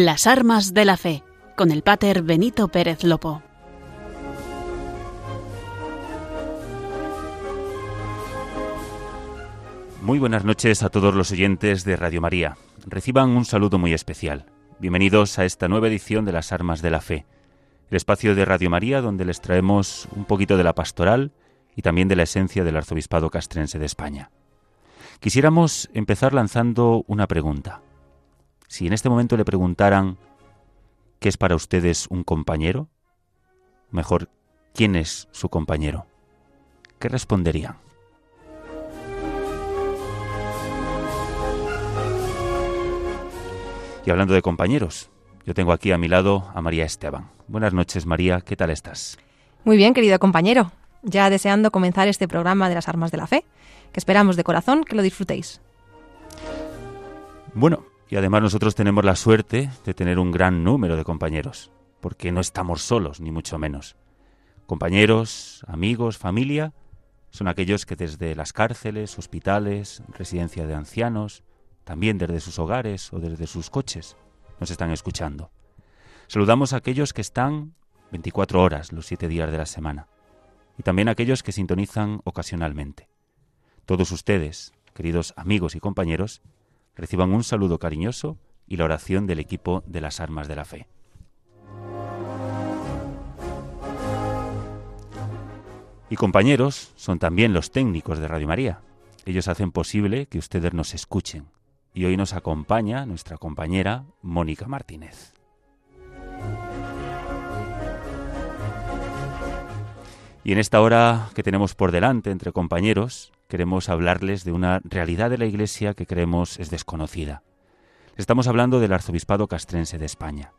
Las armas de la fe, con el pater Benito Pérez Lopo. Muy buenas noches a todos los oyentes de Radio María. Reciban un saludo muy especial. Bienvenidos a esta nueva edición de Las Armas de la Fe, el espacio de Radio María donde les traemos un poquito de la pastoral y también de la esencia del arzobispado castrense de España. Quisiéramos empezar lanzando una pregunta. Si en este momento le preguntaran ¿qué es para ustedes un compañero? Mejor, ¿quién es su compañero? ¿Qué responderían? Y hablando de compañeros, yo tengo aquí a mi lado a María Esteban. Buenas noches, María, ¿qué tal estás? Muy bien, querido compañero. Ya deseando comenzar este programa de las armas de la fe que esperamos de corazón que lo disfrutéis. Bueno, y además nosotros tenemos la suerte de tener un gran número de compañeros, porque no estamos solos, ni mucho menos. Compañeros, amigos, familia, son aquellos que desde las cárceles, hospitales, residencia de ancianos, también desde sus hogares o desde sus coches, nos están escuchando. Saludamos a aquellos que están 24 horas los siete días de la semana y también a aquellos que sintonizan ocasionalmente. Todos ustedes, queridos amigos y compañeros, reciban un saludo cariñoso y la oración del equipo de las armas de la fe. Y compañeros son también los técnicos de Radio María. Ellos hacen posible que ustedes nos escuchen. Y hoy nos acompaña nuestra compañera Mónica Martínez. Y en esta hora que tenemos por delante entre compañeros, queremos hablarles de una realidad de la Iglesia que creemos es desconocida. Estamos hablando del Arzobispado Castrense de España,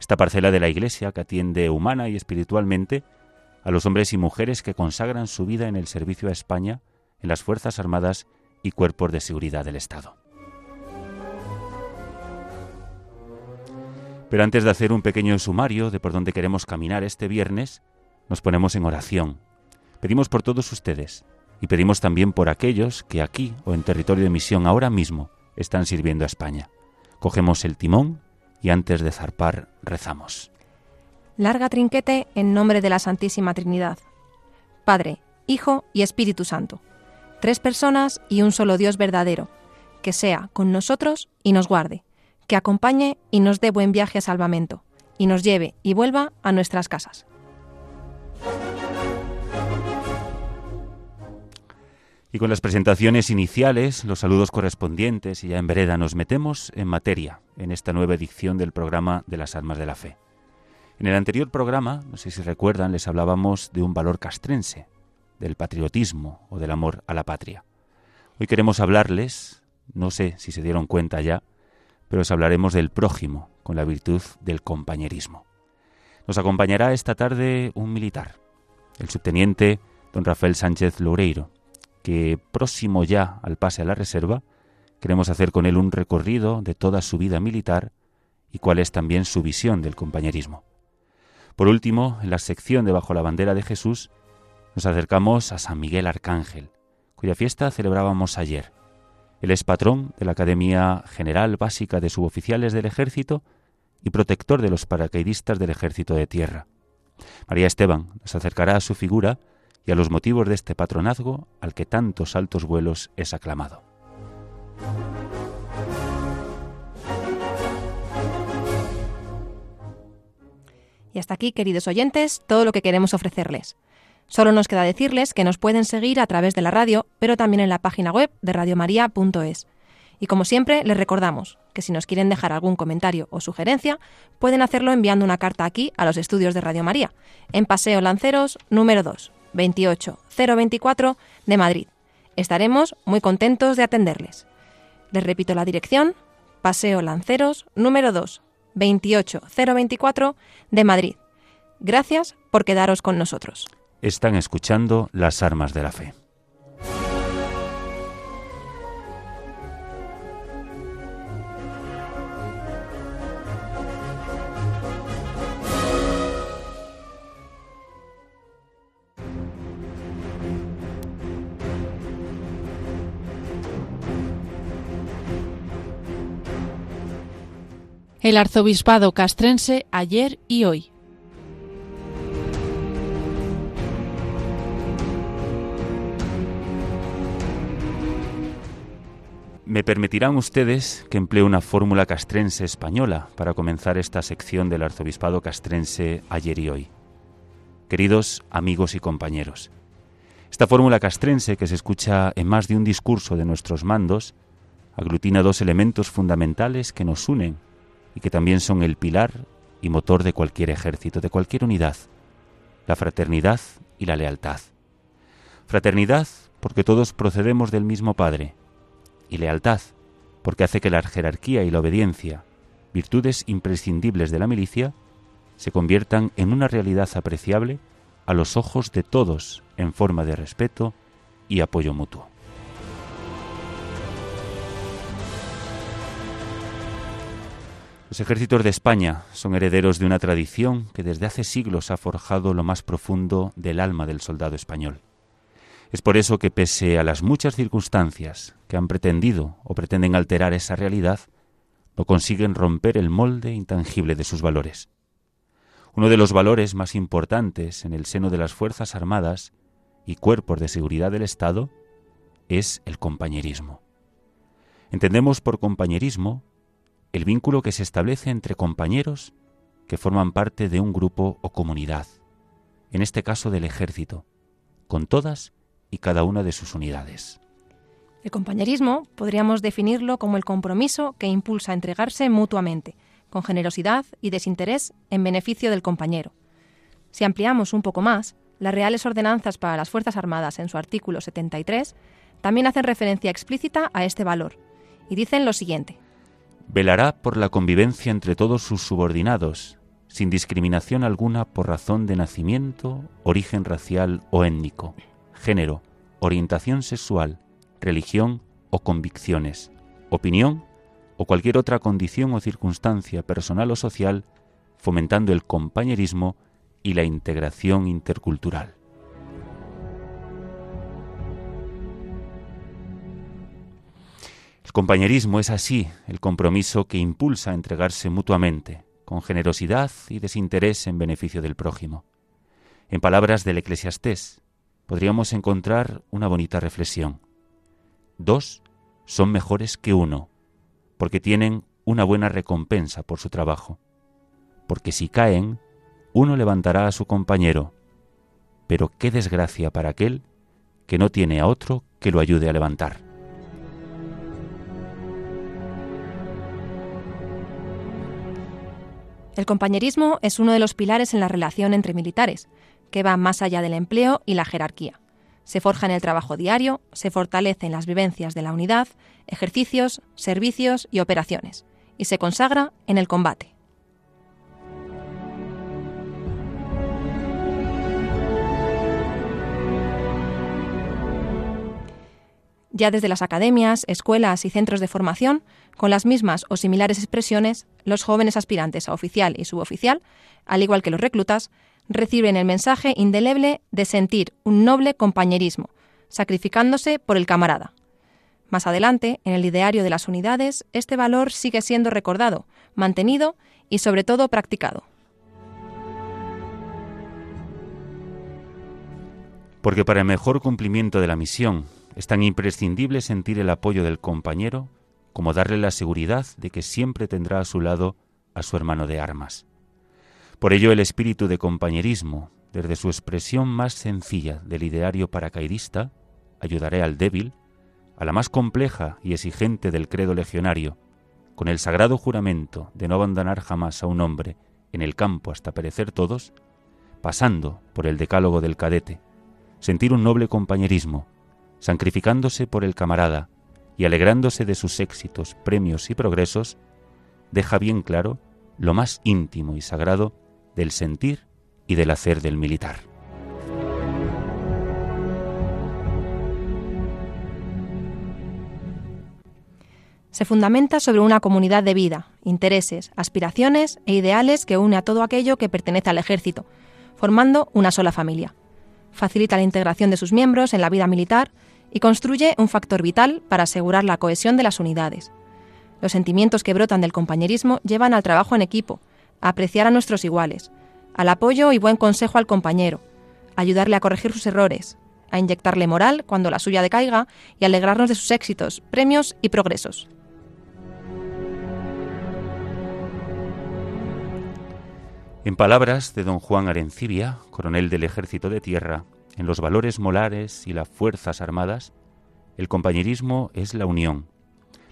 esta parcela de la Iglesia que atiende humana y espiritualmente a los hombres y mujeres que consagran su vida en el servicio a España en las Fuerzas Armadas y cuerpos de seguridad del Estado. Pero antes de hacer un pequeño sumario de por dónde queremos caminar este viernes, nos ponemos en oración. Pedimos por todos ustedes, y pedimos también por aquellos que aquí o en territorio de misión ahora mismo están sirviendo a España. Cogemos el timón y antes de zarpar rezamos. Larga trinquete en nombre de la Santísima Trinidad. Padre, Hijo y Espíritu Santo. Tres personas y un solo Dios verdadero, que sea con nosotros y nos guarde, que acompañe y nos dé buen viaje a salvamento, y nos lleve y vuelva a nuestras casas. Y con las presentaciones iniciales, los saludos correspondientes y ya en vereda nos metemos en materia en esta nueva edición del programa de las armas de la fe. En el anterior programa, no sé si recuerdan, les hablábamos de un valor castrense, del patriotismo o del amor a la patria. Hoy queremos hablarles, no sé si se dieron cuenta ya, pero os hablaremos del prójimo con la virtud del compañerismo. Nos acompañará esta tarde un militar, el subteniente don Rafael Sánchez Loureiro, que próximo ya al pase a la reserva, queremos hacer con él un recorrido de toda su vida militar y cuál es también su visión del compañerismo. Por último, en la sección de Bajo la bandera de Jesús, nos acercamos a San Miguel Arcángel, cuya fiesta celebrábamos ayer. Él es patrón de la Academia General Básica de Suboficiales del Ejército y protector de los paracaidistas del Ejército de Tierra. María Esteban nos acercará a su figura y a los motivos de este patronazgo al que tantos altos vuelos es aclamado. Y hasta aquí, queridos oyentes, todo lo que queremos ofrecerles. Solo nos queda decirles que nos pueden seguir a través de la radio, pero también en la página web de radiomaria.es. Y como siempre, les recordamos que si nos quieren dejar algún comentario o sugerencia, pueden hacerlo enviando una carta aquí a los estudios de Radio María, en Paseo Lanceros número 2, 28024 de Madrid. Estaremos muy contentos de atenderles. Les repito la dirección, Paseo Lanceros, número 2, 28024 de Madrid. Gracias por quedaros con nosotros. Están escuchando las armas de la fe. El arzobispado castrense ayer y hoy. Me permitirán ustedes que emplee una fórmula castrense española para comenzar esta sección del arzobispado castrense ayer y hoy. Queridos amigos y compañeros, esta fórmula castrense que se escucha en más de un discurso de nuestros mandos aglutina dos elementos fundamentales que nos unen y que también son el pilar y motor de cualquier ejército, de cualquier unidad, la fraternidad y la lealtad. Fraternidad porque todos procedemos del mismo Padre, y lealtad porque hace que la jerarquía y la obediencia, virtudes imprescindibles de la milicia, se conviertan en una realidad apreciable a los ojos de todos en forma de respeto y apoyo mutuo. Los ejércitos de España son herederos de una tradición que desde hace siglos ha forjado lo más profundo del alma del soldado español. Es por eso que pese a las muchas circunstancias que han pretendido o pretenden alterar esa realidad, no consiguen romper el molde intangible de sus valores. Uno de los valores más importantes en el seno de las Fuerzas Armadas y cuerpos de seguridad del Estado es el compañerismo. Entendemos por compañerismo el vínculo que se establece entre compañeros que forman parte de un grupo o comunidad, en este caso del ejército, con todas y cada una de sus unidades. El compañerismo podríamos definirlo como el compromiso que impulsa a entregarse mutuamente, con generosidad y desinterés en beneficio del compañero. Si ampliamos un poco más, las Reales Ordenanzas para las Fuerzas Armadas en su artículo 73 también hacen referencia explícita a este valor y dicen lo siguiente. Velará por la convivencia entre todos sus subordinados, sin discriminación alguna por razón de nacimiento, origen racial o étnico, género, orientación sexual, religión o convicciones, opinión o cualquier otra condición o circunstancia personal o social, fomentando el compañerismo y la integración intercultural. Compañerismo es así el compromiso que impulsa a entregarse mutuamente, con generosidad y desinterés en beneficio del prójimo. En palabras del eclesiastés, podríamos encontrar una bonita reflexión. Dos son mejores que uno, porque tienen una buena recompensa por su trabajo. Porque si caen, uno levantará a su compañero, pero qué desgracia para aquel que no tiene a otro que lo ayude a levantar. El compañerismo es uno de los pilares en la relación entre militares, que va más allá del empleo y la jerarquía. Se forja en el trabajo diario, se fortalece en las vivencias de la unidad, ejercicios, servicios y operaciones, y se consagra en el combate. Ya desde las academias, escuelas y centros de formación, con las mismas o similares expresiones, los jóvenes aspirantes a oficial y suboficial, al igual que los reclutas, reciben el mensaje indeleble de sentir un noble compañerismo, sacrificándose por el camarada. Más adelante, en el ideario de las unidades, este valor sigue siendo recordado, mantenido y sobre todo practicado. Porque para el mejor cumplimiento de la misión es tan imprescindible sentir el apoyo del compañero como darle la seguridad de que siempre tendrá a su lado a su hermano de armas. Por ello el espíritu de compañerismo, desde su expresión más sencilla del ideario paracaidista, ayudaré al débil, a la más compleja y exigente del credo legionario, con el sagrado juramento de no abandonar jamás a un hombre en el campo hasta perecer todos, pasando por el decálogo del cadete, sentir un noble compañerismo, sacrificándose por el camarada y alegrándose de sus éxitos, premios y progresos, deja bien claro lo más íntimo y sagrado del sentir y del hacer del militar. Se fundamenta sobre una comunidad de vida, intereses, aspiraciones e ideales que une a todo aquello que pertenece al ejército, formando una sola familia. Facilita la integración de sus miembros en la vida militar y construye un factor vital para asegurar la cohesión de las unidades. Los sentimientos que brotan del compañerismo llevan al trabajo en equipo, a apreciar a nuestros iguales, al apoyo y buen consejo al compañero, a ayudarle a corregir sus errores, a inyectarle moral cuando la suya decaiga y alegrarnos de sus éxitos, premios y progresos. En palabras de don Juan Arencibia, coronel del Ejército de Tierra, en los valores molares y las Fuerzas Armadas, el compañerismo es la unión,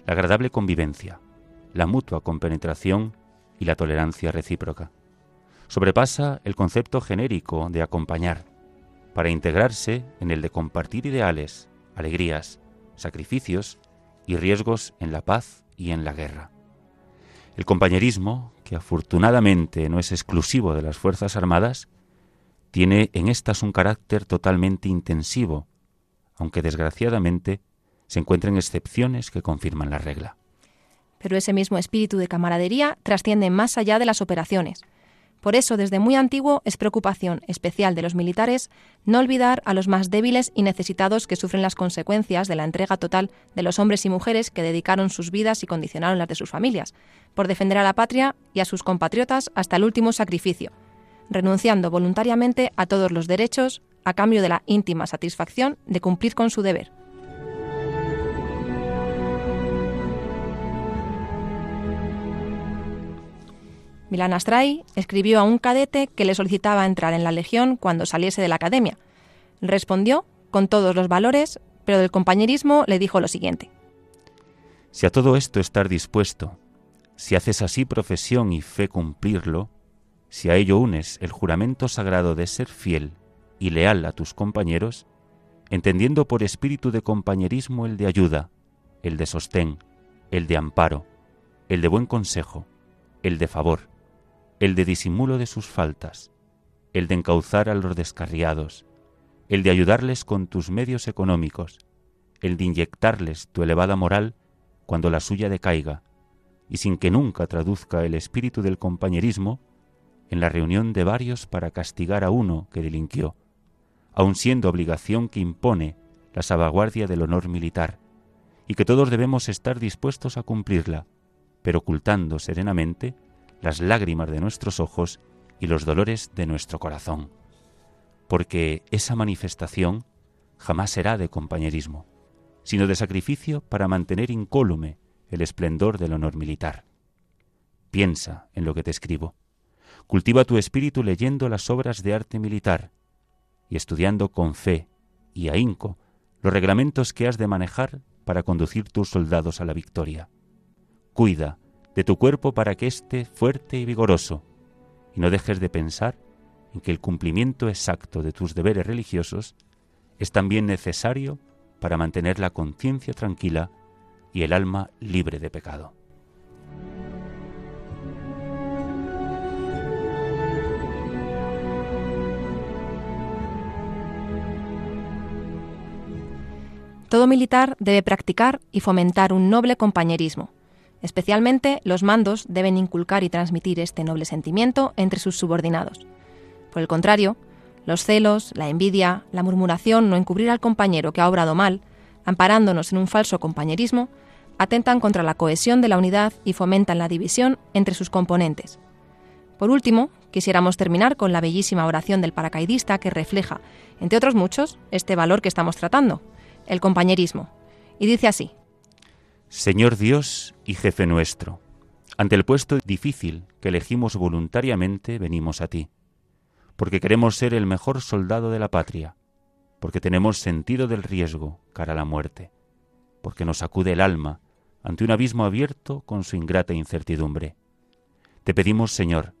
la agradable convivencia, la mutua compenetración y la tolerancia recíproca. Sobrepasa el concepto genérico de acompañar, para integrarse en el de compartir ideales, alegrías, sacrificios y riesgos en la paz y en la guerra. El compañerismo, que afortunadamente no es exclusivo de las Fuerzas Armadas, tiene en estas un carácter totalmente intensivo, aunque desgraciadamente se encuentran excepciones que confirman la regla. Pero ese mismo espíritu de camaradería trasciende más allá de las operaciones. Por eso, desde muy antiguo, es preocupación especial de los militares no olvidar a los más débiles y necesitados que sufren las consecuencias de la entrega total de los hombres y mujeres que dedicaron sus vidas y condicionaron las de sus familias, por defender a la patria y a sus compatriotas hasta el último sacrificio, renunciando voluntariamente a todos los derechos a cambio de la íntima satisfacción de cumplir con su deber. Milán Astray escribió a un cadete que le solicitaba entrar en la Legión cuando saliese de la academia. Respondió con todos los valores, pero del compañerismo le dijo lo siguiente. Si a todo esto estar dispuesto, si haces así profesión y fe cumplirlo, si a ello unes el juramento sagrado de ser fiel y leal a tus compañeros, entendiendo por espíritu de compañerismo el de ayuda, el de sostén, el de amparo, el de buen consejo, el de favor, el de disimulo de sus faltas, el de encauzar a los descarriados, el de ayudarles con tus medios económicos, el de inyectarles tu elevada moral cuando la suya decaiga, y sin que nunca traduzca el espíritu del compañerismo en la reunión de varios para castigar a uno que delinquió, aun siendo obligación que impone la salvaguardia del honor militar, y que todos debemos estar dispuestos a cumplirla, pero ocultando serenamente las lágrimas de nuestros ojos y los dolores de nuestro corazón, porque esa manifestación jamás será de compañerismo, sino de sacrificio para mantener incólume el esplendor del honor militar. Piensa en lo que te escribo. Cultiva tu espíritu leyendo las obras de arte militar y estudiando con fe y ahínco los reglamentos que has de manejar para conducir tus soldados a la victoria. Cuida de tu cuerpo para que esté fuerte y vigoroso, y no dejes de pensar en que el cumplimiento exacto de tus deberes religiosos es también necesario para mantener la conciencia tranquila y el alma libre de pecado. Todo militar debe practicar y fomentar un noble compañerismo Especialmente los mandos deben inculcar y transmitir este noble sentimiento entre sus subordinados. Por el contrario, los celos, la envidia, la murmuración no encubrir al compañero que ha obrado mal, amparándonos en un falso compañerismo, atentan contra la cohesión de la unidad y fomentan la división entre sus componentes. Por último, quisiéramos terminar con la bellísima oración del paracaidista que refleja, entre otros muchos, este valor que estamos tratando, el compañerismo. Y dice así, Señor Dios y jefe nuestro, ante el puesto difícil que elegimos voluntariamente venimos a ti, porque queremos ser el mejor soldado de la patria, porque tenemos sentido del riesgo cara a la muerte, porque nos acude el alma ante un abismo abierto con su ingrata incertidumbre. Te pedimos, Señor,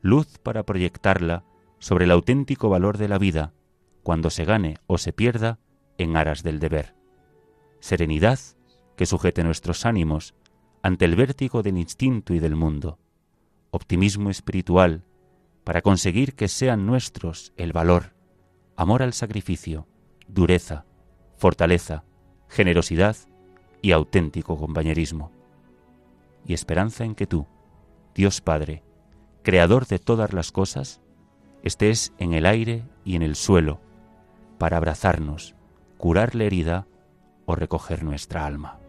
luz para proyectarla sobre el auténtico valor de la vida, cuando se gane o se pierda en aras del deber. Serenidad que sujete nuestros ánimos ante el vértigo del instinto y del mundo, optimismo espiritual para conseguir que sean nuestros el valor, amor al sacrificio, dureza, fortaleza, generosidad y auténtico compañerismo. Y esperanza en que tú, Dios Padre, Creador de todas las cosas, estés en el aire y en el suelo para abrazarnos, curar la herida o recoger nuestra alma.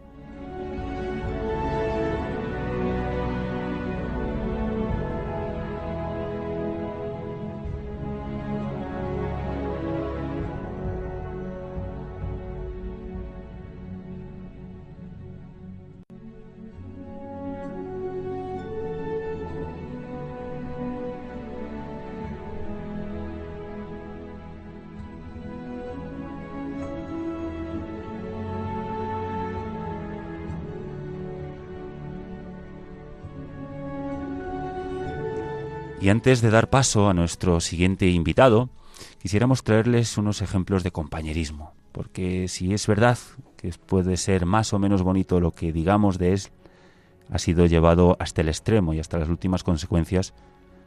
Y antes de dar paso a nuestro siguiente invitado, quisiéramos traerles unos ejemplos de compañerismo, porque si es verdad que puede ser más o menos bonito lo que digamos de él, ha sido llevado hasta el extremo y hasta las últimas consecuencias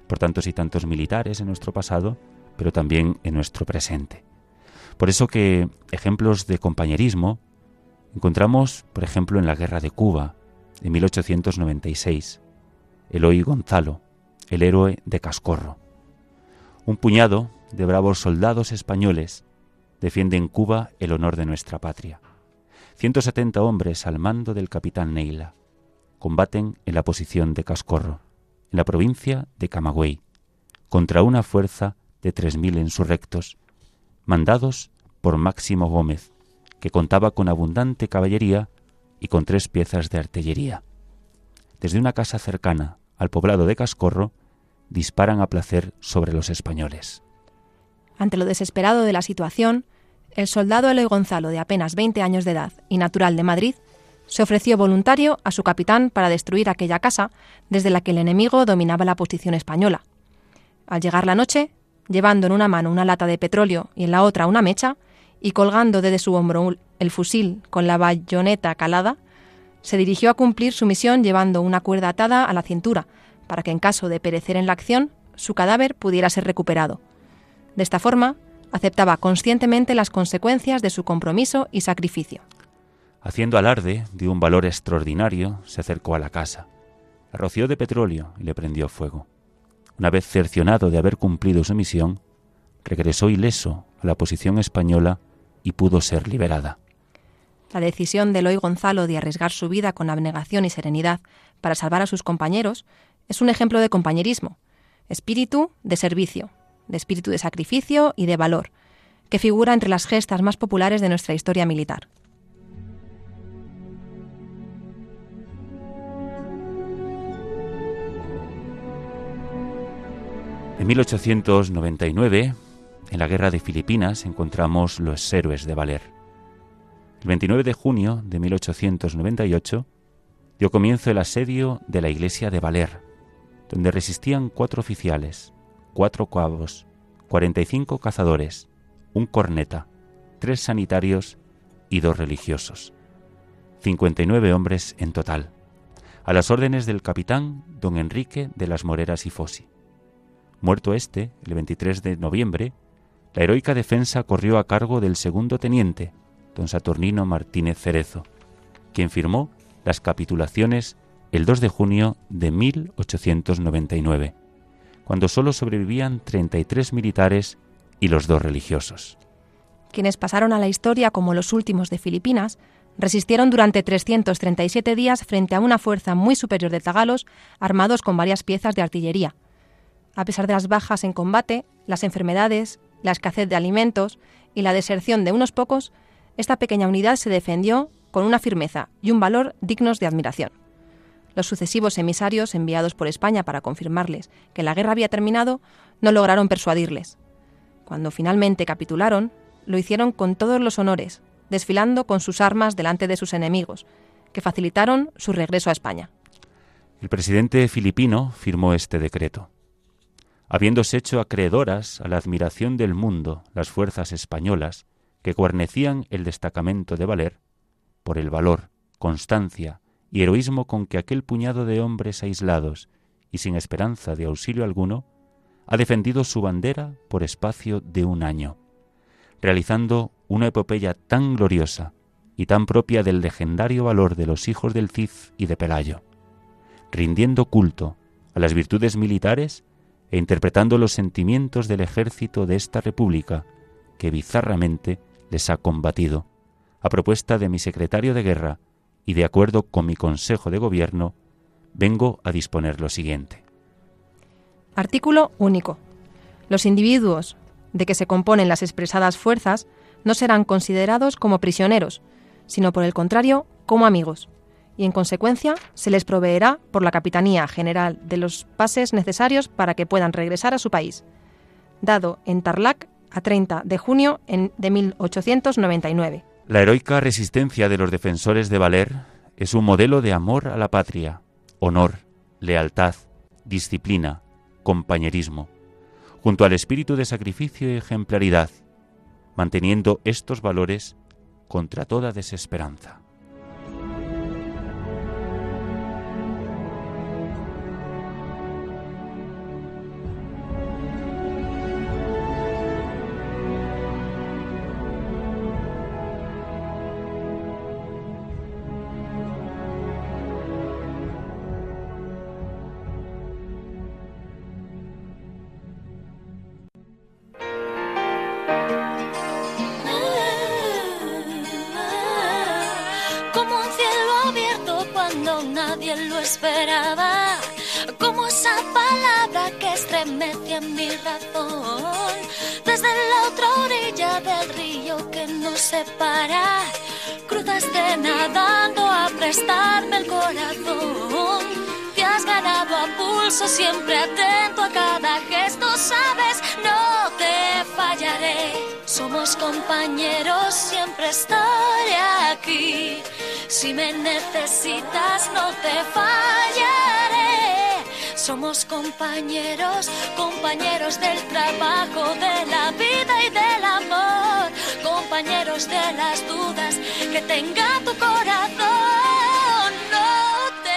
por tantos y tantos militares en nuestro pasado, pero también en nuestro presente. Por eso que ejemplos de compañerismo encontramos, por ejemplo, en la Guerra de Cuba, de 1896, Eloy Gonzalo, el héroe de Cascorro. Un puñado de bravos soldados españoles defiende en Cuba el honor de nuestra patria. 170 hombres al mando del capitán Neila combaten en la posición de Cascorro, en la provincia de Camagüey, contra una fuerza de 3.000 insurrectos, mandados por Máximo Gómez, que contaba con abundante caballería y con tres piezas de artillería. Desde una casa cercana al poblado de Cascorro, disparan a placer sobre los españoles. Ante lo desesperado de la situación, el soldado Eloy Gonzalo, de apenas 20 años de edad y natural de Madrid, se ofreció voluntario a su capitán para destruir aquella casa desde la que el enemigo dominaba la posición española. Al llegar la noche, llevando en una mano una lata de petróleo y en la otra una mecha, y colgando desde su hombro el fusil con la bayoneta calada, se dirigió a cumplir su misión llevando una cuerda atada a la cintura, para que en caso de perecer en la acción, su cadáver pudiera ser recuperado. De esta forma, aceptaba conscientemente las consecuencias de su compromiso y sacrificio. Haciendo alarde de un valor extraordinario, se acercó a la casa, la roció de petróleo y le prendió fuego. Una vez cercionado de haber cumplido su misión, regresó ileso a la posición española y pudo ser liberada. La decisión de Eloy Gonzalo de arriesgar su vida con abnegación y serenidad para salvar a sus compañeros es un ejemplo de compañerismo, espíritu de servicio, de espíritu de sacrificio y de valor, que figura entre las gestas más populares de nuestra historia militar. En 1899, en la guerra de Filipinas, encontramos los héroes de Valer. El 29 de junio de 1898 dio comienzo el asedio de la iglesia de Valer, donde resistían cuatro oficiales, cuatro cabos, 45 cazadores, un corneta, tres sanitarios y dos religiosos. 59 hombres en total, a las órdenes del capitán don Enrique de las Moreras y Fosi. Muerto este, el 23 de noviembre, la heroica defensa corrió a cargo del segundo teniente, don Saturnino Martínez Cerezo, quien firmó las capitulaciones el 2 de junio de 1899, cuando solo sobrevivían 33 militares y los dos religiosos. Quienes pasaron a la historia como los últimos de Filipinas resistieron durante 337 días frente a una fuerza muy superior de tagalos armados con varias piezas de artillería, a pesar de las bajas en combate, las enfermedades, la escasez de alimentos y la deserción de unos pocos, esta pequeña unidad se defendió con una firmeza y un valor dignos de admiración. Los sucesivos emisarios enviados por España para confirmarles que la guerra había terminado no lograron persuadirles. Cuando finalmente capitularon, lo hicieron con todos los honores, desfilando con sus armas delante de sus enemigos, que facilitaron su regreso a España. El presidente filipino firmó este decreto habiéndose hecho acreedoras a la admiración del mundo las fuerzas españolas que guarnecían el destacamento de Valer, por el valor, constancia y heroísmo con que aquel puñado de hombres aislados y sin esperanza de auxilio alguno ha defendido su bandera por espacio de un año, realizando una epopeya tan gloriosa y tan propia del legendario valor de los hijos del Cid y de Pelayo, rindiendo culto a las virtudes militares e interpretando los sentimientos del ejército de esta república que bizarramente les ha combatido, a propuesta de mi secretario de guerra y de acuerdo con mi consejo de gobierno, vengo a disponer lo siguiente. Artículo único. Los individuos de que se componen las expresadas fuerzas no serán considerados como prisioneros, sino por el contrario como amigos y en consecuencia se les proveerá por la Capitanía General de los pases necesarios para que puedan regresar a su país. Dado en Tarlac a 30 de junio de 1899. La heroica resistencia de los defensores de Valer es un modelo de amor a la patria, honor, lealtad, disciplina, compañerismo, junto al espíritu de sacrificio y ejemplaridad, manteniendo estos valores contra toda desesperanza. Mi razón. Desde la otra orilla del río que nos separa, cruzaste nadando a prestarme el corazón. Te has ganado a pulso, siempre atento a cada gesto, sabes, no te fallaré. Somos compañeros, siempre estaré aquí. Si me necesitas, no te fallaré. Somos compañeros, compañeros del trabajo, de la vida y del amor, compañeros de las dudas que tenga tu corazón. No te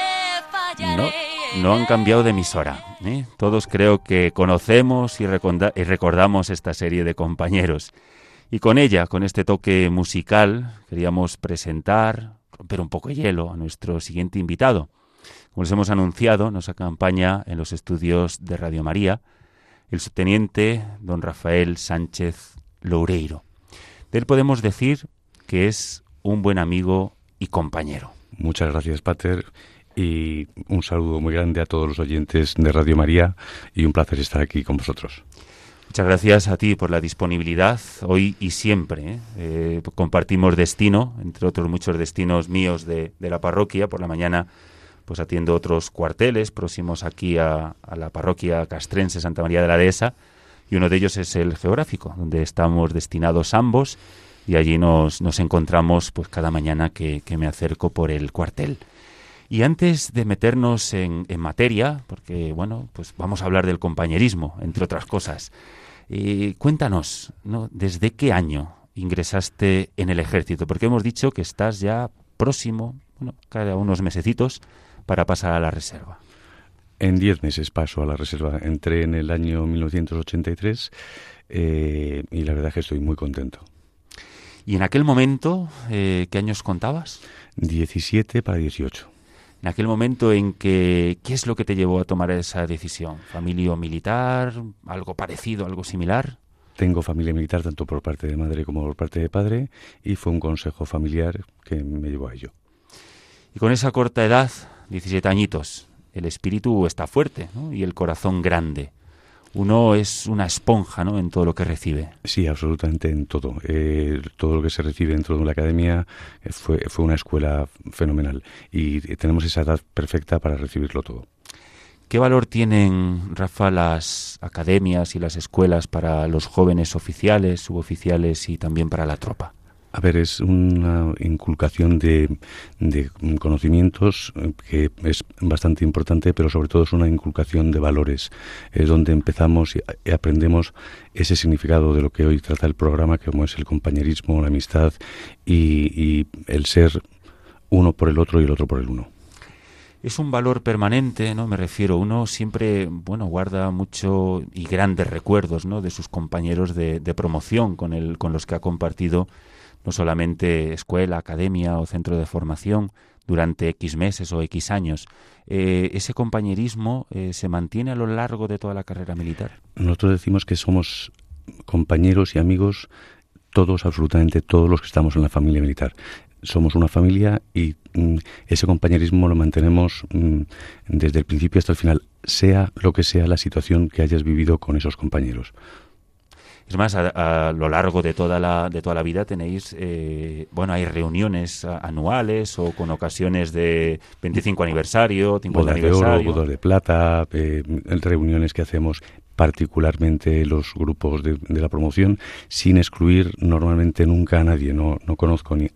fallaré. No, han cambiado de emisora. ¿eh? Todos creo que conocemos y, y recordamos esta serie de compañeros. Y con ella, con este toque musical, queríamos presentar, romper un poco de hielo a nuestro siguiente invitado. Como les hemos anunciado, nos acompaña en los estudios de Radio María el subteniente don Rafael Sánchez Loureiro. De él podemos decir que es un buen amigo y compañero. Muchas gracias, Pater, y un saludo muy grande a todos los oyentes de Radio María y un placer estar aquí con vosotros. Muchas gracias a ti por la disponibilidad hoy y siempre. ¿eh? Eh, compartimos destino, entre otros muchos destinos míos de, de la parroquia. Por la mañana pues atiendo otros cuarteles próximos aquí a, la parroquia castrense Santa María de la Dehesa y uno de ellos es el geográfico, donde estamos destinados ambos y allí nos, nos encontramos pues cada mañana que, me acerco por el cuartel. Y antes de meternos en, en, materia, porque bueno, pues vamos a hablar del compañerismo, entre otras cosas, cuéntanos, ¿no? ¿desde qué año ingresaste en el ejército? Porque hemos dicho que estás ya próximo, bueno, cada unos mesecitos, para pasar a la reserva? En diez meses paso a la reserva. Entré en el año 1983 eh, y la verdad es que estoy muy contento. ¿Y en aquel momento eh, qué años contabas? 17 para 18. En aquel momento en que, ¿qué es lo que te llevó a tomar esa decisión? ¿Familia militar? ¿Algo parecido, algo similar? Tengo familia militar tanto por parte de madre como por parte de padre y fue un consejo familiar que me llevó a ello. Y con esa corta edad, 17 añitos, el espíritu está fuerte y el corazón grande. Uno es una esponja ¿no? en todo lo que recibe. Sí, absolutamente en todo. Eh, todo lo que se recibe dentro de la academia eh, fue, fue una escuela fenomenal y tenemos esa edad perfecta para recibirlo todo. ¿Qué valor tienen, Rafa, las academias y las escuelas para los jóvenes oficiales, suboficiales y también para la tropa? A ver, es una inculcación de, conocimientos eh, que es bastante importante, pero sobre todo es una inculcación de valores. Es donde empezamos y aprendemos ese significado de lo que hoy trata el programa, como es el compañerismo, la amistad y, el ser uno por el otro y el otro por el uno es un valor permanente, ¿no? Me refiero, uno siempre, bueno, guarda mucho y grandes recuerdos, ¿no? De sus compañeros de, de promoción con el, con los que ha compartido no solamente escuela, academia o centro de formación durante X meses o X años. Eh, ¿Ese compañerismo eh, se mantiene a lo largo de toda la carrera militar? Nosotros decimos que somos compañeros y amigos todos, absolutamente todos los que estamos en la familia militar. Somos una familia y mm, ese compañerismo lo mantenemos mm, desde el principio hasta el final, sea lo que sea la situación que hayas vivido con esos compañeros. Es más, a, lo largo de toda la, de toda la vida tenéis, eh, bueno, hay reuniones anuales o con ocasiones de 25 aniversario, 50 aniversario. de oro, bodas de plata, eh, reuniones que hacemos particularmente los grupos de, la promoción, sin excluir normalmente nunca a nadie. No, no conozco ni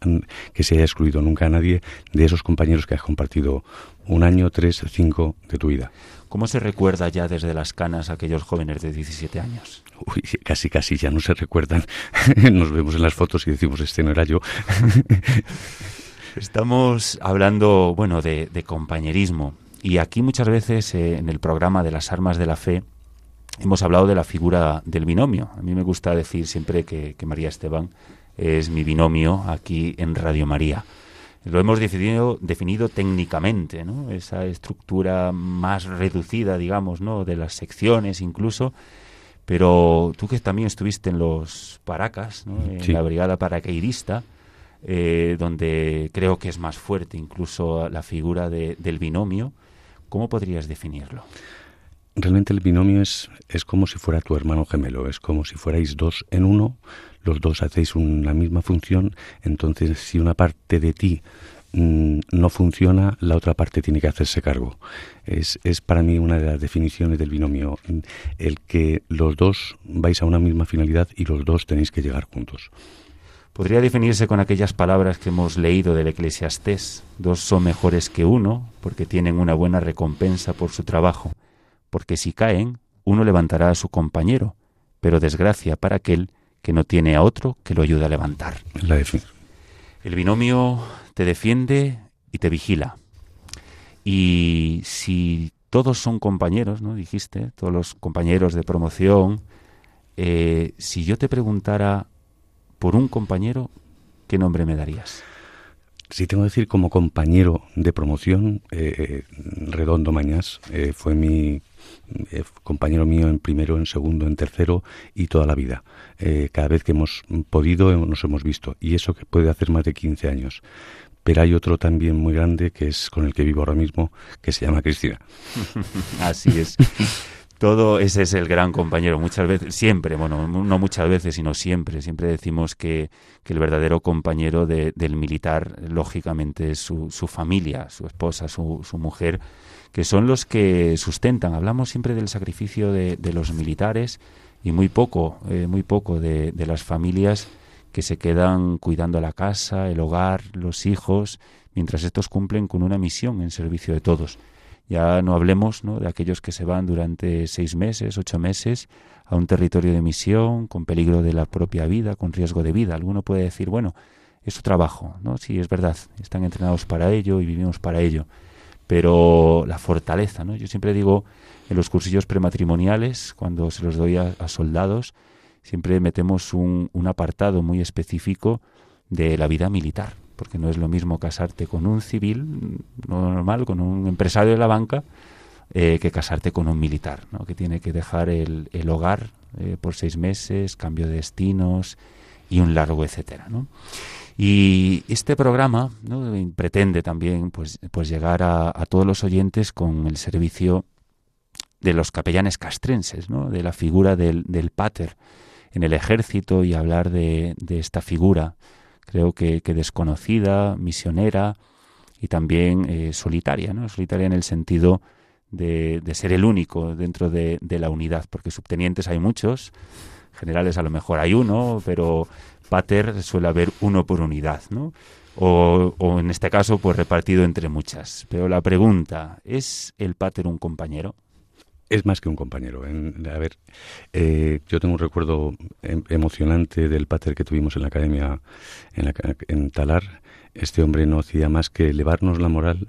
que se haya excluido nunca a nadie de esos compañeros que has compartido un año, tres, cinco de tu vida. ¿Cómo se recuerda ya desde las canas a aquellos jóvenes de 17 años? Uy, casi, casi ya no se recuerdan. Nos vemos en las fotos y decimos, este no era yo. Estamos hablando, bueno, de, compañerismo. Y aquí muchas veces eh, en el programa de las armas de la fe hemos hablado de la figura del binomio. A mí me gusta decir siempre que María Esteban es mi binomio aquí en Radio María. Lo hemos definido, definido técnicamente, ¿no? Esa estructura más reducida, digamos, ¿no? De las secciones incluso. Pero tú que también estuviste en los Paracas, ¿no? en la brigada paracaidista, eh, donde creo que es más fuerte incluso la figura del binomio, ¿cómo podrías definirlo? Realmente el binomio es, es como si fuera tu hermano gemelo, es como si fuerais dos en uno, los dos hacéis una misma función, entonces si una parte de ti mm, no funciona, la otra parte tiene que hacerse cargo. Es, es para mí una de las definiciones del binomio, el que los dos vais a una misma finalidad y los dos tenéis que llegar juntos. Podría definirse con aquellas palabras que hemos leído del Eclesiastés. Dos son mejores que uno porque tienen una buena recompensa por su trabajo. Porque si caen, uno levantará a su compañero, pero desgracia para aquel que no tiene a otro que lo ayude a levantar. La El binomio te defiende y te vigila. Y si todos son compañeros, ¿no? Dijiste, todos los compañeros de promoción, eh, si yo te preguntara por un compañero, ¿qué nombre me darías? Si tengo que decir como compañero de promoción, eh, Redondo Mañas eh, fue mi eh, compañero mío en primero, en segundo, en tercero y toda la vida. Eh, cada vez que hemos podido nos hemos visto y eso que puede hacer más de 15 años. Pero hay otro también muy grande que es con el que vivo ahora mismo, que se llama Cristina. Así es. Todo ese es el gran compañero. Muchas veces, siempre, bueno, no muchas veces, sino siempre, siempre decimos que, el verdadero compañero del militar, lógicamente, es su, familia, su esposa, su mujer, que son los que sustentan. Hablamos siempre del sacrificio de, los militares y muy poco, eh, muy poco de, las familias que se quedan cuidando la casa, el hogar, los hijos, mientras estos cumplen con una misión en servicio de todos. Ya no hablemos ¿no? de aquellos que se van durante seis meses, ocho meses a un territorio de misión, con peligro de la propia vida, con riesgo de vida. Alguno puede decir, bueno, es su trabajo, ¿no? Sí, es verdad, están entrenados para ello y vivimos para ello pero la fortaleza, ¿no? Yo siempre digo en los cursillos prematrimoniales, cuando se los doy a, soldados, siempre metemos un, apartado muy específico de la vida militar, porque no es lo mismo casarte con un civil normal, con un empresario de la banca, eh, que casarte con un militar, ¿no? que tiene que dejar el, hogar eh, por seis meses, cambio de destinos y un largo etcétera. ¿no? Y este programa pretende también pues, pues llegar a, todos los oyentes con el servicio de los capellanes castrenses, ¿no? de la figura del, del pater en el ejército y hablar de, esta figura, creo que, desconocida, misionera y también eh, solitaria, ¿no? solitaria en el sentido de, de ser el único dentro de, de, la unidad, porque subtenientes hay muchos, generales a lo mejor hay uno, pero pater suele haber uno por unidad, ¿no? O, en este caso, pues repartido entre muchas. Pero la pregunta, ¿es el pater un compañero? Es más que un compañero. En, a ver, eh, yo tengo un recuerdo em, emocionante del pater que tuvimos en la academia en, en Talar. Este hombre no hacía más que elevarnos la moral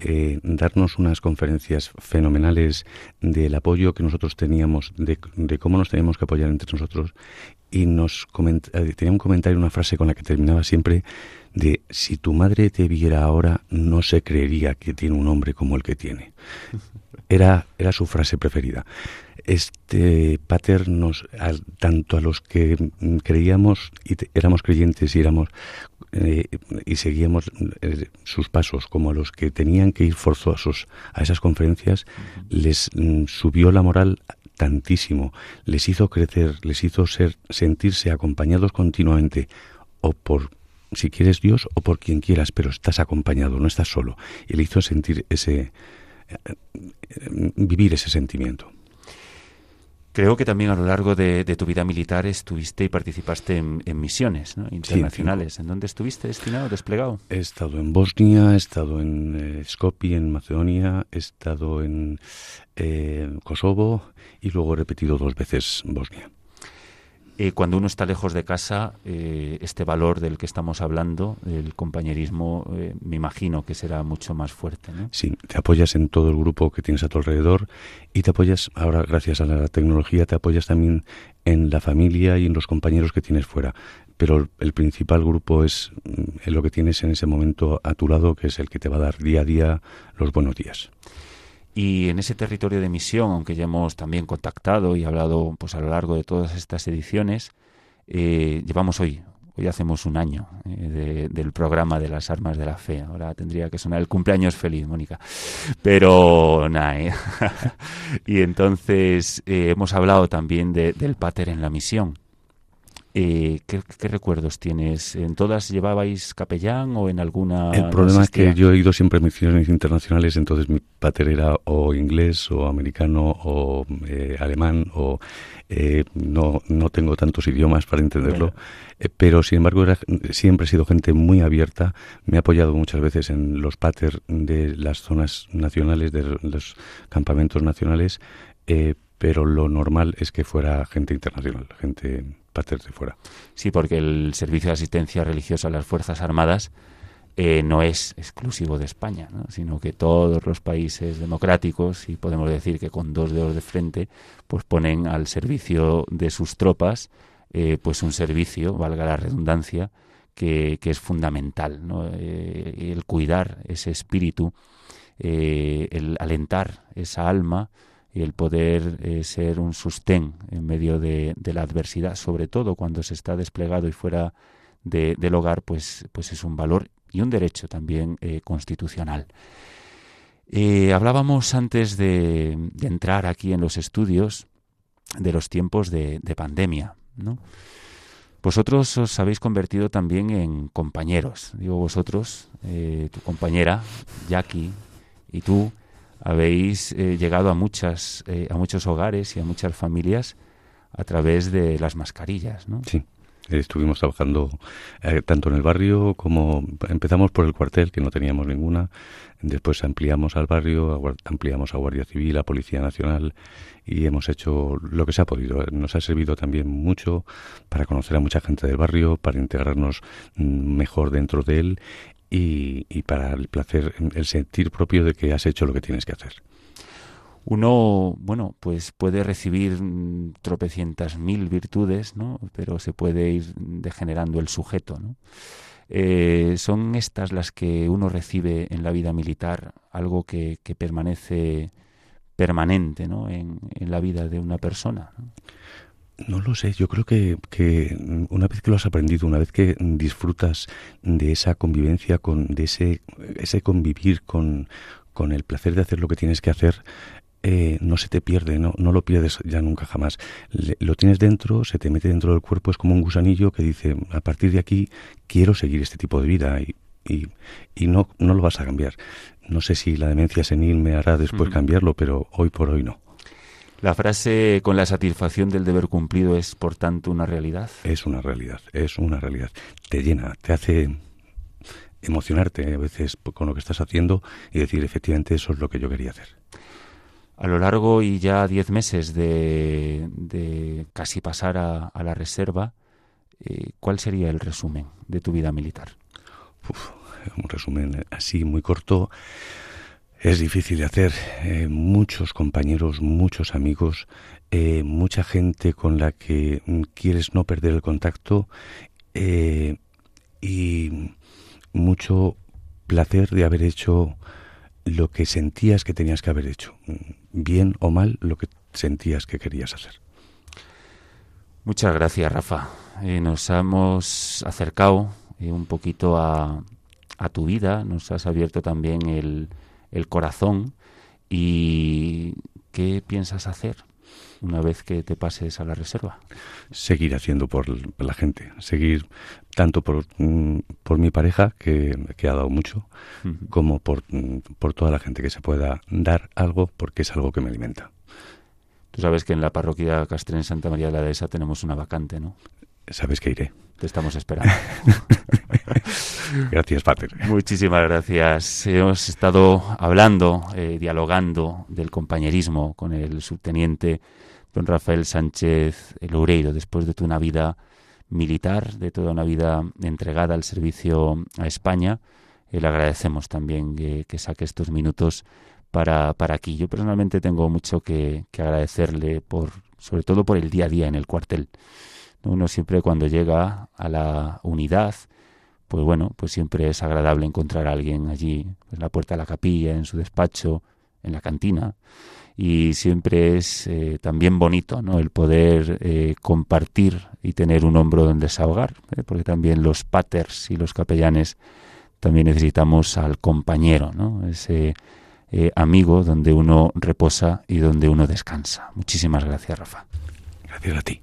eh, darnos unas conferencias fenomenales del apoyo que nosotros teníamos, de, cómo nos teníamos que apoyar entre nosotros. Y nos eh, tenía un comentario, una frase con la que terminaba siempre, de si tu madre te viera ahora, no se creería que tiene un hombre como el que tiene. Era, era su frase preferida. Este pater nos, tanto a los que creíamos y éramos creyentes y éramos eh, y seguíamos eh, sus pasos, como a los que tenían que ir forzosos a esas conferencias, les mm, subió la moral tantísimo, les hizo crecer, les hizo ser, sentirse acompañados continuamente, o por si quieres Dios o por quien quieras, pero estás acompañado, no estás solo. Y le hizo sentir ese, eh, vivir ese sentimiento. Creo que también a lo largo de, tu vida militar estuviste y participaste en, misiones internacionales. ¿En dónde estuviste destinado, desplegado? He estado en Bosnia, he estado en eh, Skopje, en Macedonia, he estado en eh, Kosovo y luego he repetido dos veces Bosnia. Eh, cuando uno está lejos de casa, eh, este valor del que estamos hablando, el compañerismo, eh, me imagino que será mucho más fuerte. ¿no? Sí, te apoyas en todo el grupo que tienes a tu alrededor y te apoyas, ahora gracias a la tecnología, te apoyas también en la familia y en los compañeros que tienes fuera. Pero el principal grupo es mm, lo que tienes en ese momento a tu lado, que es el que te va a dar día a día los buenos días. Y en ese territorio de misión, aunque ya hemos también contactado y hablado pues a lo largo de todas estas ediciones, eh, llevamos hoy, hoy hacemos un año eh, del programa de las armas de la fe. Ahora tendría que sonar el cumpleaños feliz, Mónica. Pero nada, ¿eh? y entonces hemos hablado también del pater en la misión. Eh, ¿qué, recuerdos tienes? ¿En todas llevabais capellán o en alguna? El problema es que yo he ido siempre a misiones internacionales, entonces mi pater era o inglés o americano o eh, alemán o eh, no, no tengo tantos idiomas para entenderlo, pero sin embargo era, siempre he sido gente muy abierta, me he apoyado muchas veces en los pater de las zonas nacionales, de los campamentos nacionales, pero lo normal es que fuera gente internacional, gente de fuera. Sí, porque el servicio de asistencia religiosa a las Fuerzas Armadas eh, no es exclusivo de España, sino que todos los países democráticos, y podemos decir que con dos dedos de frente, pues ponen al servicio de sus tropas eh, pues un servicio, valga la redundancia, que, es fundamental, eh, el cuidar ese espíritu, el alentar esa alma, y el poder eh, ser un sostén en medio de, la adversidad, sobre todo cuando se está desplegado y fuera del hogar, pues, pues es un valor y un derecho también eh, constitucional. Eh, hablábamos antes de, entrar aquí en los estudios de los tiempos de, pandemia, ¿no? Vosotros os habéis convertido también en compañeros. Digo vosotros, tu compañera, Jackie, y tú, habéis eh, llegado a muchas eh, a muchos hogares y a muchas familias a través de las mascarillas, ¿no? Sí. Estuvimos trabajando eh, tanto en el barrio como empezamos por el cuartel, que no teníamos ninguna, después ampliamos al barrio, ampliamos a Guardia Civil, a Policía Nacional y hemos hecho lo que se ha podido. Nos ha servido también mucho para conocer a mucha gente del barrio, para integrarnos mm, mejor dentro de él y, para el placer, el sentir propio de que has hecho lo que tienes que hacer uno, bueno, pues puede recibir mm, tropecientas mil virtudes, ¿no? Pero se puede ir degenerando el sujeto, ¿no? Eh, son estas las que uno recibe en la vida militar, algo que, que permanece permanente, ¿no? En, la vida de una persona. No lo sé, yo creo que, que, una vez que lo has aprendido, una vez que disfrutas de esa convivencia, con, de ese, ese convivir con, con el placer de hacer lo que tienes que hacer, eh, no se te pierde, no, no lo pierdes ya nunca jamás. lo tienes dentro, se te mete dentro del cuerpo, es como un gusanillo que dice, a partir de aquí quiero seguir este tipo de vida y, y, y no, no lo vas a cambiar. No sé si la demencia senil me hará después cambiarlo, pero hoy por hoy no. La frase con la satisfacción del deber cumplido es, por tanto, una realidad. Es una realidad, es una realidad. Te llena, te hace emocionarte a veces con lo que estás haciendo y decir, efectivamente, eso es lo que yo quería hacer. A lo largo y ya diez meses de, casi pasar a, la reserva, eh, ¿cuál sería el resumen de tu vida militar? un resumen así muy corto es difícil de hacer. Eh, muchos compañeros, muchos amigos, eh, mucha gente con la que mm, quieres no perder el contacto eh, y mucho placer de haber hecho lo que sentías que tenías que haber hecho, mm, bien o mal lo que sentías que querías hacer. Muchas gracias, Rafa. nos hemos acercado un poquito a, a tu vida, nos has abierto también el, el corazón y qué piensas hacer una vez que te pases a la reserva. Seguir haciendo por la gente, seguir tanto por, mm, por mi pareja, que, que, ha dado mucho, como por, mm, por toda la gente que se pueda dar algo porque es algo que me alimenta. Tú sabes que en la parroquia Castren Santa María de la Dehesa tenemos una vacante, ¿no? Sabes que iré. Te estamos esperando. gracias, Pater. Muchísimas gracias. Hemos estado hablando, eh, dialogando del compañerismo con el subteniente don Rafael Sánchez Loureiro después de toda una vida militar, de toda una vida entregada al servicio a España. Eh, le agradecemos también que, saque estos minutos para, para aquí. Yo personalmente tengo mucho que, que agradecerle por, sobre todo por el día a día en el cuartel. Uno siempre cuando llega a la unidad, pues bueno, pues siempre es agradable encontrar a alguien allí, en la puerta de la capilla, en su despacho, en la cantina. Y siempre es eh, también bonito ¿no? el poder eh, compartir y tener un hombro donde desahogar, ¿eh? porque también los paters y los capellanes también necesitamos al compañero, ¿no? ese amigo donde uno reposa y donde uno descansa. Muchísimas gracias, Rafa. Gracias a ti.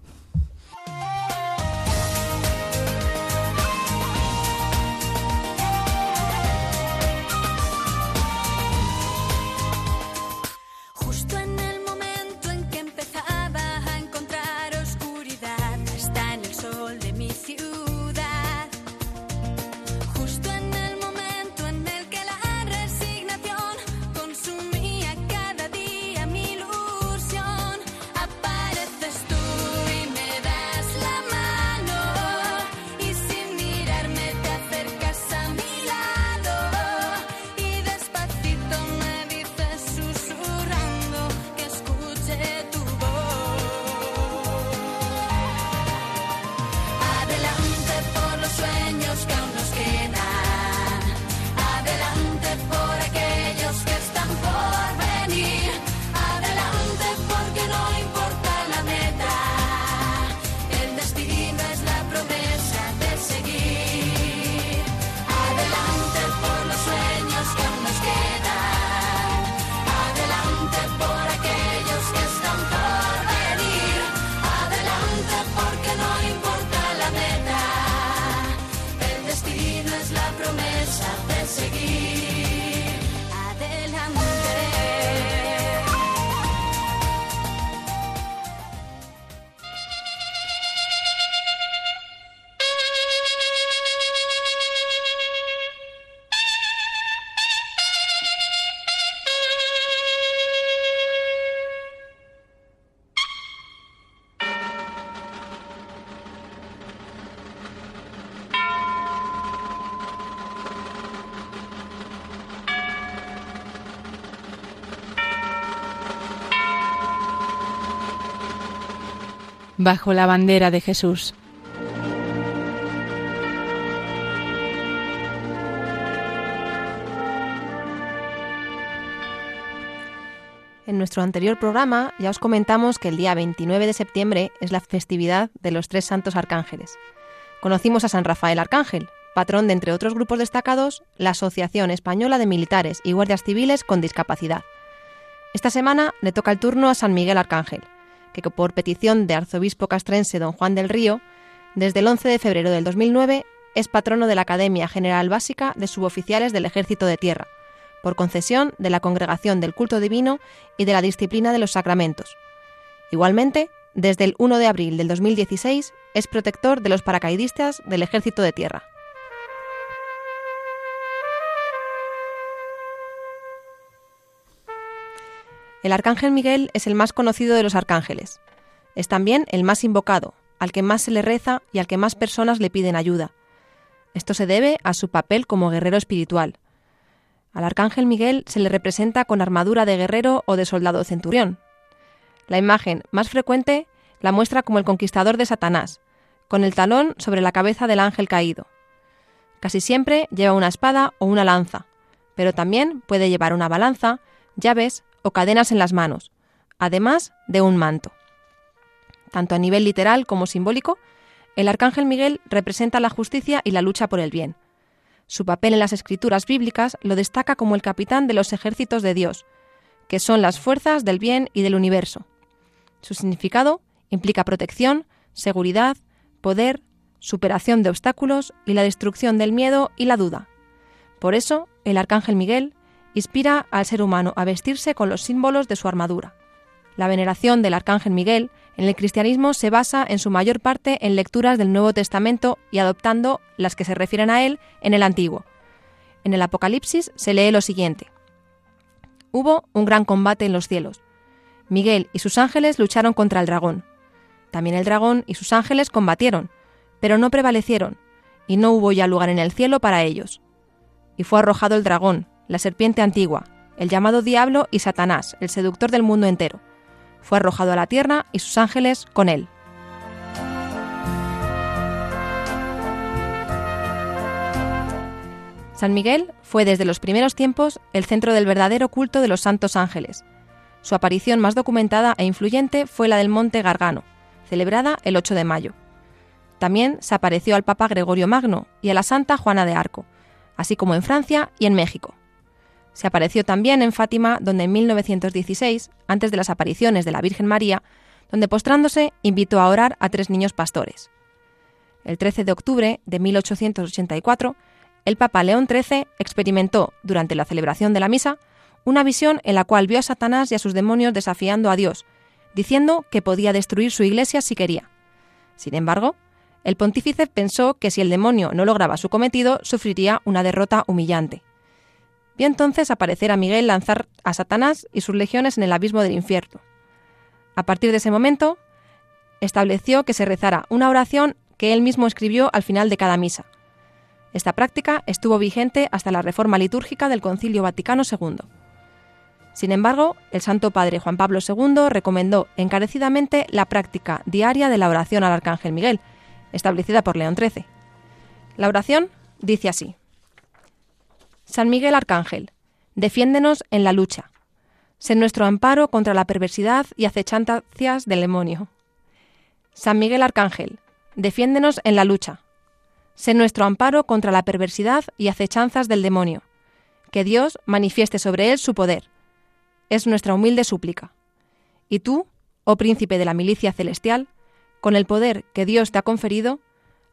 Bajo la bandera de Jesús. En nuestro anterior programa ya os comentamos que el día 29 de septiembre es la festividad de los tres santos arcángeles. Conocimos a San Rafael Arcángel, patrón de, entre otros grupos destacados, la Asociación Española de Militares y Guardias Civiles con Discapacidad. Esta semana le toca el turno a San Miguel Arcángel, que por petición de arzobispo castrense don Juan del Río, desde el 11 de febrero del 2009 es patrono de la Academia General Básica de Suboficiales del Ejército de Tierra, por concesión de la Congregación del Culto Divino y de la Disciplina de los Sacramentos. Igualmente, desde el 1 de abril del 2016 es protector de los paracaidistas del Ejército de Tierra. El arcángel Miguel es el más conocido de los arcángeles. Es también el más invocado, al que más se le reza y al que más personas le piden ayuda. Esto se debe a su papel como guerrero espiritual. Al arcángel Miguel se le representa con armadura de guerrero o de soldado centurión. La imagen más frecuente la muestra como el conquistador de Satanás, con el talón sobre la cabeza del ángel caído. Casi siempre lleva una espada o una lanza, pero también puede llevar una balanza, llaves o cadenas en las manos, además de un manto. Tanto a nivel literal como simbólico, el arcángel Miguel representa la justicia y la lucha por el bien. Su papel en las escrituras bíblicas lo destaca como el capitán de los ejércitos de Dios, que son las fuerzas del bien y del universo. Su significado implica protección, seguridad, poder, superación de obstáculos y la destrucción del miedo y la duda. Por eso, el arcángel Miguel inspira al ser humano a vestirse con los símbolos de su armadura. La veneración del Arcángel Miguel en el cristianismo se basa en su mayor parte en lecturas del Nuevo Testamento y adoptando las que se refieren a él en el Antiguo. En el Apocalipsis se lee lo siguiente. Hubo un gran combate en los cielos. Miguel y sus ángeles lucharon contra el dragón. También el dragón y sus ángeles combatieron, pero no prevalecieron, y no hubo ya lugar en el cielo para ellos. Y fue arrojado el dragón, la serpiente antigua, el llamado diablo y Satanás, el seductor del mundo entero. Fue arrojado a la tierra y sus ángeles con él. San Miguel fue desde los primeros tiempos el centro del verdadero culto de los santos ángeles. Su aparición más documentada e influyente fue la del Monte Gargano, celebrada el 8 de mayo. También se apareció al Papa Gregorio Magno y a la Santa Juana de Arco, así como en Francia y en México. Se apareció también en Fátima, donde en 1916, antes de las apariciones de la Virgen María, donde postrándose invitó a orar a tres niños pastores. El 13 de octubre de 1884, el Papa León XIII experimentó, durante la celebración de la misa, una visión en la cual vio a Satanás y a sus demonios desafiando a Dios, diciendo que podía destruir su iglesia si quería. Sin embargo, el pontífice pensó que si el demonio no lograba su cometido, sufriría una derrota humillante. Vio entonces aparecer a Miguel lanzar a Satanás y sus legiones en el abismo del infierno. A partir de ese momento, estableció que se rezara una oración que él mismo escribió al final de cada misa. Esta práctica estuvo vigente hasta la reforma litúrgica del Concilio Vaticano II. Sin embargo, el Santo Padre Juan Pablo II recomendó encarecidamente la práctica diaria de la oración al Arcángel Miguel, establecida por León XIII. La oración dice así. San Miguel Arcángel, defiéndenos en la lucha. Sé nuestro amparo contra la perversidad y acechanzas del demonio. San Miguel Arcángel, defiéndenos en la lucha. Sé nuestro amparo contra la perversidad y acechanzas del demonio. Que Dios manifieste sobre él su poder. Es nuestra humilde súplica. Y tú, oh príncipe de la milicia celestial, con el poder que Dios te ha conferido,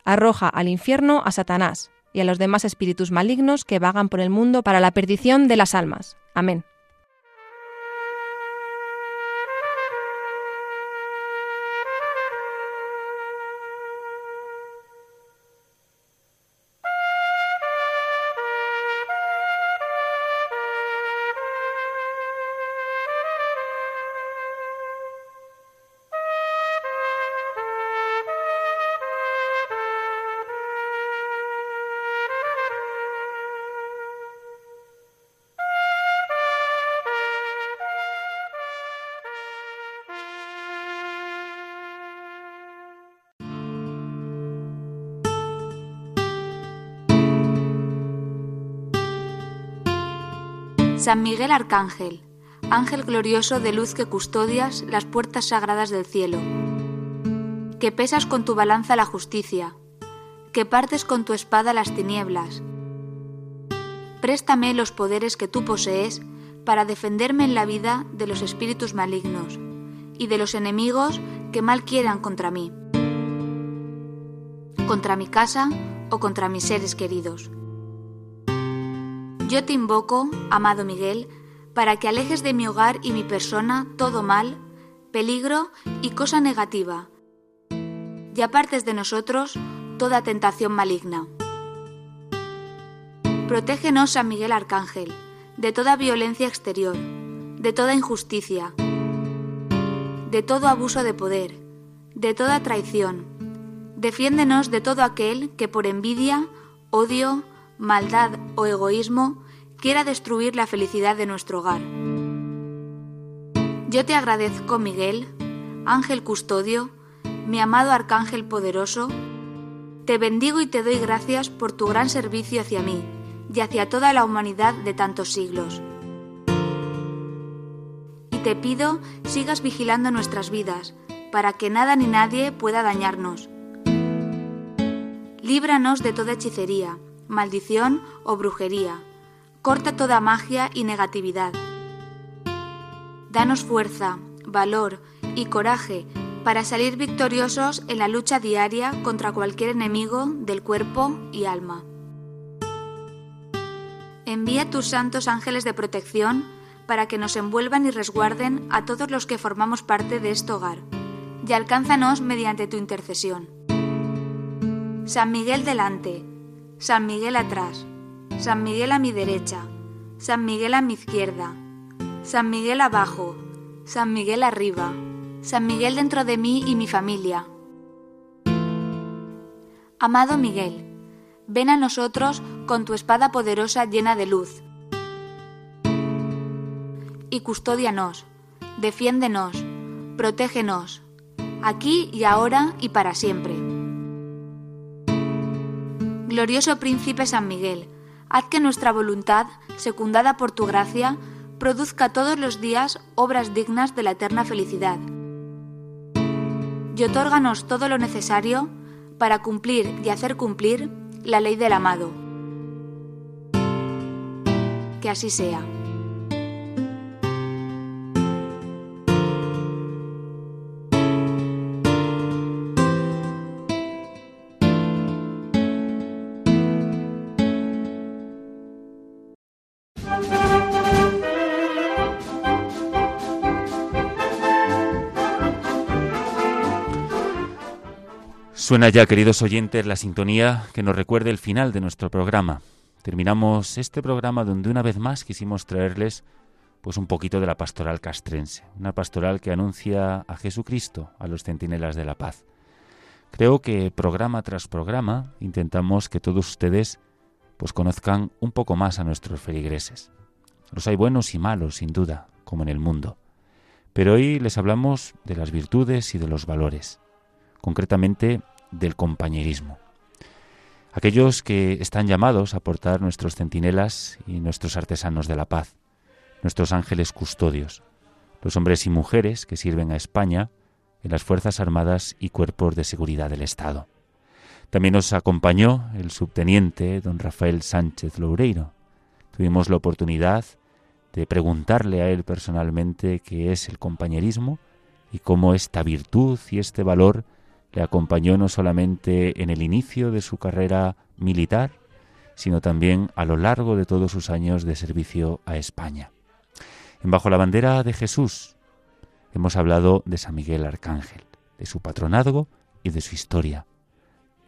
arroja al infierno a Satanás, y a los demás espíritus malignos que vagan por el mundo para la perdición de las almas. Amén. San Miguel Arcángel, ángel glorioso de luz que custodias las puertas sagradas del cielo, que pesas con tu balanza la justicia, que partes con tu espada las tinieblas. Préstame los poderes que tú posees para defenderme en la vida de los espíritus malignos y de los enemigos que mal quieran contra mí, contra mi casa o contra mis seres queridos. Yo te invoco, amado Miguel, para que alejes de mi hogar y mi persona todo mal, peligro y cosa negativa, y apartes de nosotros toda tentación maligna. Protégenos, San Miguel Arcángel, de toda violencia exterior, de toda injusticia, de todo abuso de poder, de toda traición. Defiéndenos de todo aquel que por envidia, odio, maldad o egoísmo quiera destruir la felicidad de nuestro hogar. Yo te agradezco, Miguel, ángel custodio, mi amado arcángel poderoso, te bendigo y te doy gracias por tu gran servicio hacia mí y hacia toda la humanidad de tantos siglos. Y te pido sigas vigilando nuestras vidas, para que nada ni nadie pueda dañarnos. Líbranos de toda hechicería, maldición o brujería. Corta toda magia y negatividad. Danos fuerza, valor y coraje para salir victoriosos en la lucha diaria contra cualquier enemigo del cuerpo y alma. Envía tus santos ángeles de protección para que nos envuelvan y resguarden a todos los que formamos parte de este hogar, y alcánzanos mediante tu intercesión. San Miguel delante, San Miguel atrás, San Miguel a mi derecha, San Miguel a mi izquierda, San Miguel abajo, San Miguel arriba, San Miguel dentro de mí y mi familia. Amado Miguel, ven a nosotros con tu espada poderosa llena de luz. Y custódianos, defiéndenos, protégenos, aquí y ahora y para siempre. Glorioso Príncipe San Miguel, haz que nuestra voluntad, secundada por tu gracia, produzca todos los días obras dignas de la eterna felicidad. Y otórganos todo lo necesario para cumplir y hacer cumplir la ley del amado. Que así sea. Suena ya, queridos oyentes, la sintonía que nos recuerde el final de nuestro programa. Terminamos este programa donde una vez más quisimos traerles pues un poquito de la pastoral castrense, una pastoral que anuncia a Jesucristo a los centinelas de la paz. Creo que programa tras programa intentamos que todos ustedes pues conozcan un poco más a nuestros feligreses. Los hay buenos y malos, sin duda, como en el mundo. Pero hoy les hablamos de las virtudes y de los valores, concretamente del compañerismo. Aquellos que están llamados a portar nuestros centinelas y nuestros artesanos de la paz, nuestros ángeles custodios, los hombres y mujeres que sirven a España en las Fuerzas Armadas y Cuerpos de Seguridad del Estado. También nos acompañó el subteniente don Rafael Sánchez Loureiro. Tuvimos la oportunidad de preguntarle a él personalmente qué es el compañerismo y cómo esta virtud y este valor le acompañó no solamente en el inicio de su carrera militar, sino también a lo largo de todos sus años de servicio a España. En Bajo la bandera de Jesús hemos hablado de San Miguel Arcángel, de su patronazgo y de su historia.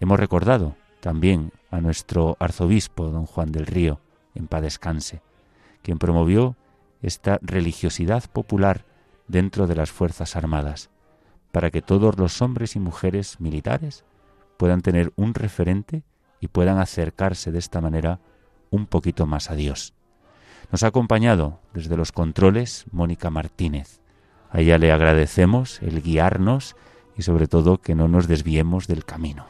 Hemos recordado también a nuestro arzobispo, don Juan del Río, en paz descanse, quien promovió esta religiosidad popular dentro de las Fuerzas Armadas, para que todos los hombres y mujeres militares puedan tener un referente y puedan acercarse de esta manera un poquito más a Dios. Nos ha acompañado desde los controles Mónica Martínez. A ella le agradecemos el guiarnos y sobre todo que no nos desviemos del camino.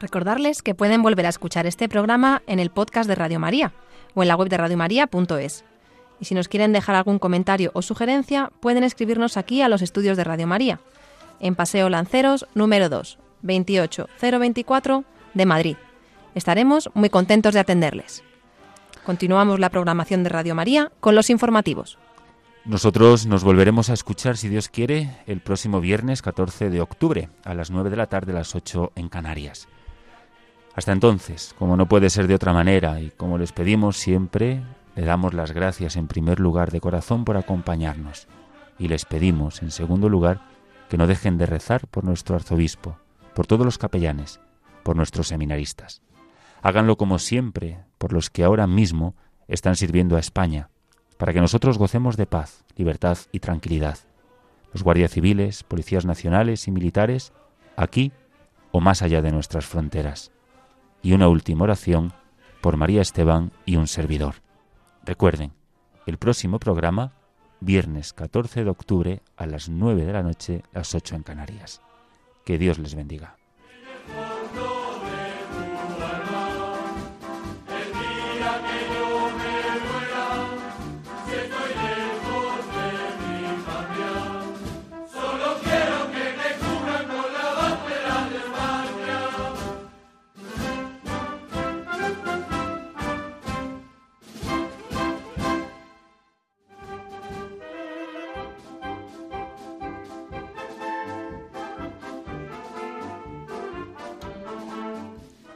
Recordarles que pueden volver a escuchar este programa en el podcast de Radio María o en la web de radiomaria.es. Y si nos quieren dejar algún comentario o sugerencia, pueden escribirnos aquí a los estudios de Radio María, en Paseo Lanceros número 2, 28024 de Madrid. Estaremos muy contentos de atenderles. Continuamos la programación de Radio María con los informativos. Nosotros nos volveremos a escuchar, si Dios quiere, el próximo viernes 14 de octubre, a las 9 de la tarde, a las 8 en Canarias. Hasta entonces, como no puede ser de otra manera y como les pedimos siempre, le damos las gracias en primer lugar de corazón por acompañarnos y les pedimos en segundo lugar que no dejen de rezar por nuestro arzobispo, por todos los capellanes, por nuestros seminaristas. Háganlo como siempre por los que ahora mismo están sirviendo a España, para que nosotros gocemos de paz, libertad y tranquilidad. Los guardias civiles, policías nacionales y militares, aquí o más allá de nuestras fronteras. Y una última oración por María Esteban y un servidor. Recuerden, el próximo programa, viernes 14 de octubre a las 9 de la noche, las 8 en Canarias. Que Dios les bendiga.